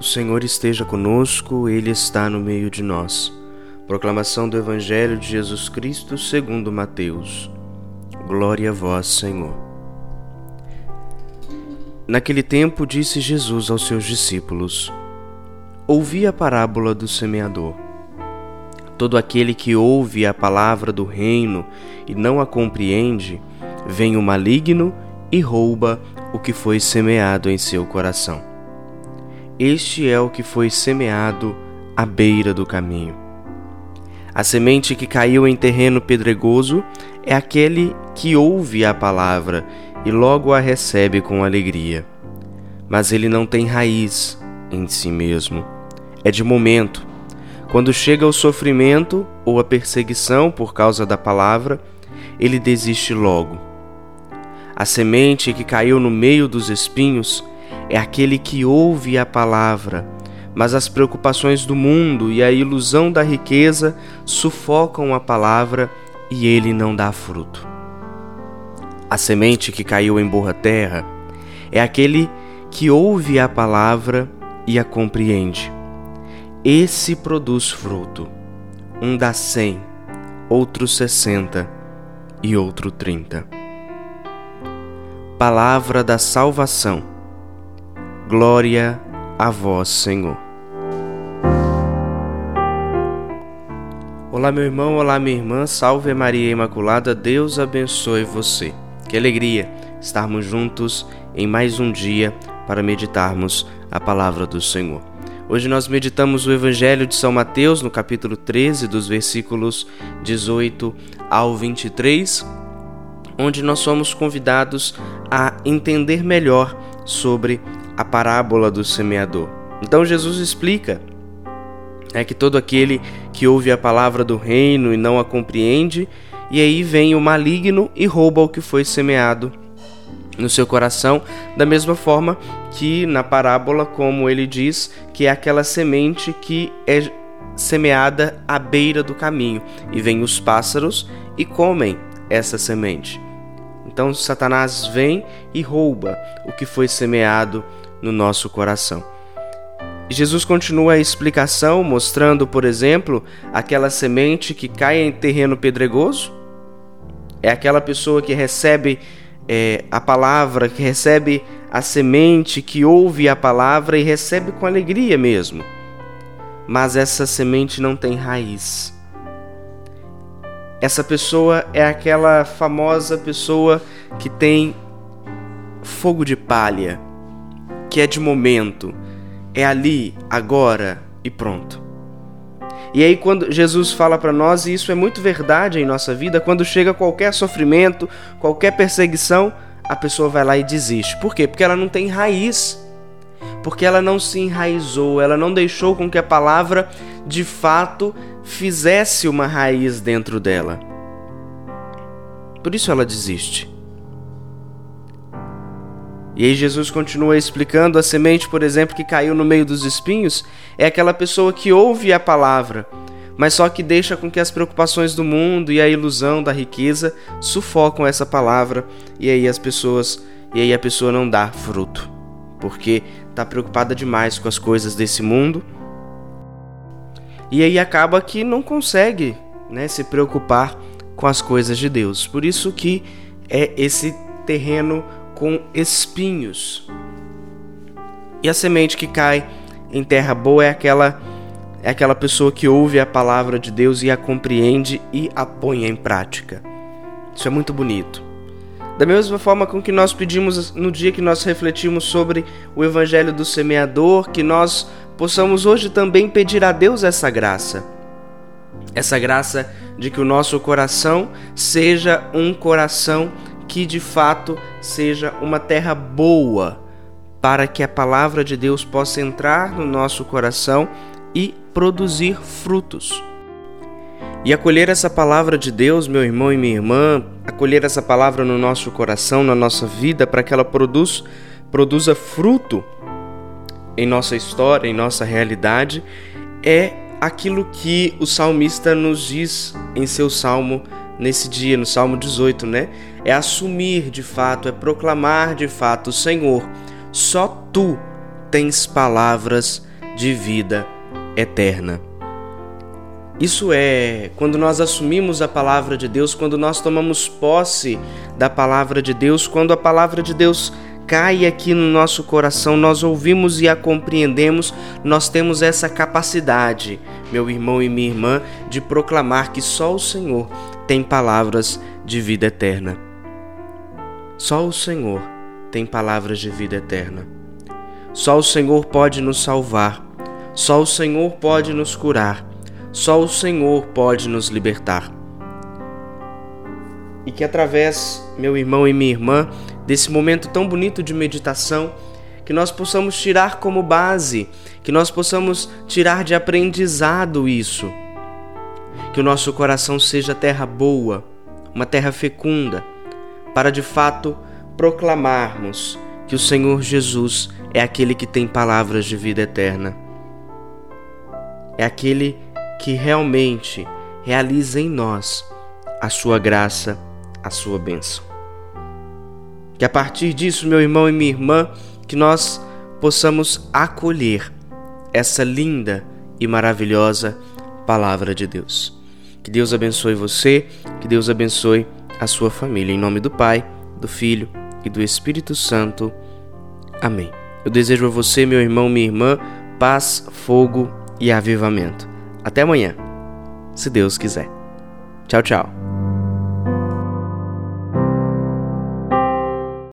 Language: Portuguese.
O Senhor esteja conosco, Ele está no meio de nós. Proclamação do Evangelho de Jesus Cristo segundo Mateus. Glória a vós, Senhor. Naquele tempo disse Jesus aos seus discípulos: Ouvi a parábola do semeador. Todo aquele que ouve a palavra do reino e não a compreende, vem o maligno e rouba o que foi semeado em seu coração. Este é o que foi semeado à beira do caminho. A semente que caiu em terreno pedregoso é aquele que ouve a palavra e logo a recebe com alegria. Mas ele não tem raiz em si mesmo. É de momento. Quando chega o sofrimento ou a perseguição por causa da palavra, ele desiste logo. A semente que caiu no meio dos espinhos é aquele que ouve a palavra, mas as preocupações do mundo e a ilusão da riqueza sufocam a palavra e ele não dá fruto. A semente que caiu em boa terra é aquele que ouve a palavra e a compreende. Esse produz fruto. Um dá cem, outro sessenta e outro trinta. Palavra da salvação Glória a vós, Senhor. Olá, meu irmão, olá, minha irmã, salve Maria Imaculada, Deus abençoe você. Que alegria estarmos juntos em mais um dia para meditarmos a palavra do Senhor. Hoje nós meditamos o Evangelho de São Mateus, no capítulo 13, dos versículos 18 ao 23, onde nós somos convidados a entender melhor sobre a parábola do semeador. Então Jesus explica é que todo aquele que ouve a palavra do reino e não a compreende, e aí vem o maligno e rouba o que foi semeado no seu coração, da mesma forma que na parábola, como ele diz, que é aquela semente que é semeada à beira do caminho, e vêm os pássaros e comem essa semente. Então Satanás vem e rouba o que foi semeado no nosso coração. Jesus continua a explicação, mostrando, por exemplo, aquela semente que cai em terreno pedregoso. É aquela pessoa que recebe é, a palavra, que recebe a semente, que ouve a palavra e recebe com alegria mesmo. Mas essa semente não tem raiz. Essa pessoa é aquela famosa pessoa que tem fogo de palha que é de momento, é ali, agora e pronto. E aí quando Jesus fala para nós, e isso é muito verdade em nossa vida, quando chega qualquer sofrimento, qualquer perseguição, a pessoa vai lá e desiste. Por quê? Porque ela não tem raiz. Porque ela não se enraizou, ela não deixou com que a palavra de fato fizesse uma raiz dentro dela. Por isso ela desiste. E aí Jesus continua explicando: a semente, por exemplo, que caiu no meio dos espinhos, é aquela pessoa que ouve a palavra, mas só que deixa com que as preocupações do mundo e a ilusão da riqueza sufocam essa palavra, e aí as pessoas, e aí a pessoa não dá fruto, porque está preocupada demais com as coisas desse mundo. E aí acaba que não consegue, né, se preocupar com as coisas de Deus. Por isso que é esse terreno com espinhos. E a semente que cai em terra boa é aquela é aquela pessoa que ouve a palavra de Deus e a compreende e a põe em prática. Isso é muito bonito. Da mesma forma com que nós pedimos no dia que nós refletimos sobre o evangelho do semeador, que nós possamos hoje também pedir a Deus essa graça. Essa graça de que o nosso coração seja um coração que de fato seja uma terra boa, para que a palavra de Deus possa entrar no nosso coração e produzir frutos. E acolher essa palavra de Deus, meu irmão e minha irmã, acolher essa palavra no nosso coração, na nossa vida, para que ela produz, produza fruto em nossa história, em nossa realidade, é aquilo que o salmista nos diz em seu salmo nesse dia, no Salmo 18, né? É assumir de fato, é proclamar de fato: Senhor, só tu tens palavras de vida eterna. Isso é quando nós assumimos a palavra de Deus, quando nós tomamos posse da palavra de Deus, quando a palavra de Deus cai aqui no nosso coração, nós ouvimos e a compreendemos, nós temos essa capacidade, meu irmão e minha irmã, de proclamar que só o Senhor tem palavras de vida eterna. Só o Senhor tem palavras de vida eterna. Só o Senhor pode nos salvar. Só o Senhor pode nos curar. Só o Senhor pode nos libertar. E que através, meu irmão e minha irmã, desse momento tão bonito de meditação, que nós possamos tirar como base, que nós possamos tirar de aprendizado isso. Que o nosso coração seja terra boa, uma terra fecunda, para de fato proclamarmos que o Senhor Jesus é aquele que tem palavras de vida eterna. É aquele que realmente realiza em nós a sua graça, a sua bênção. Que a partir disso, meu irmão e minha irmã, que nós possamos acolher essa linda e maravilhosa palavra de Deus. Que Deus abençoe você, que Deus abençoe a sua família. Em nome do Pai, do Filho e do Espírito Santo. Amém. Eu desejo a você, meu irmão, minha irmã, paz, fogo e avivamento. Até amanhã, se Deus quiser. Tchau, tchau.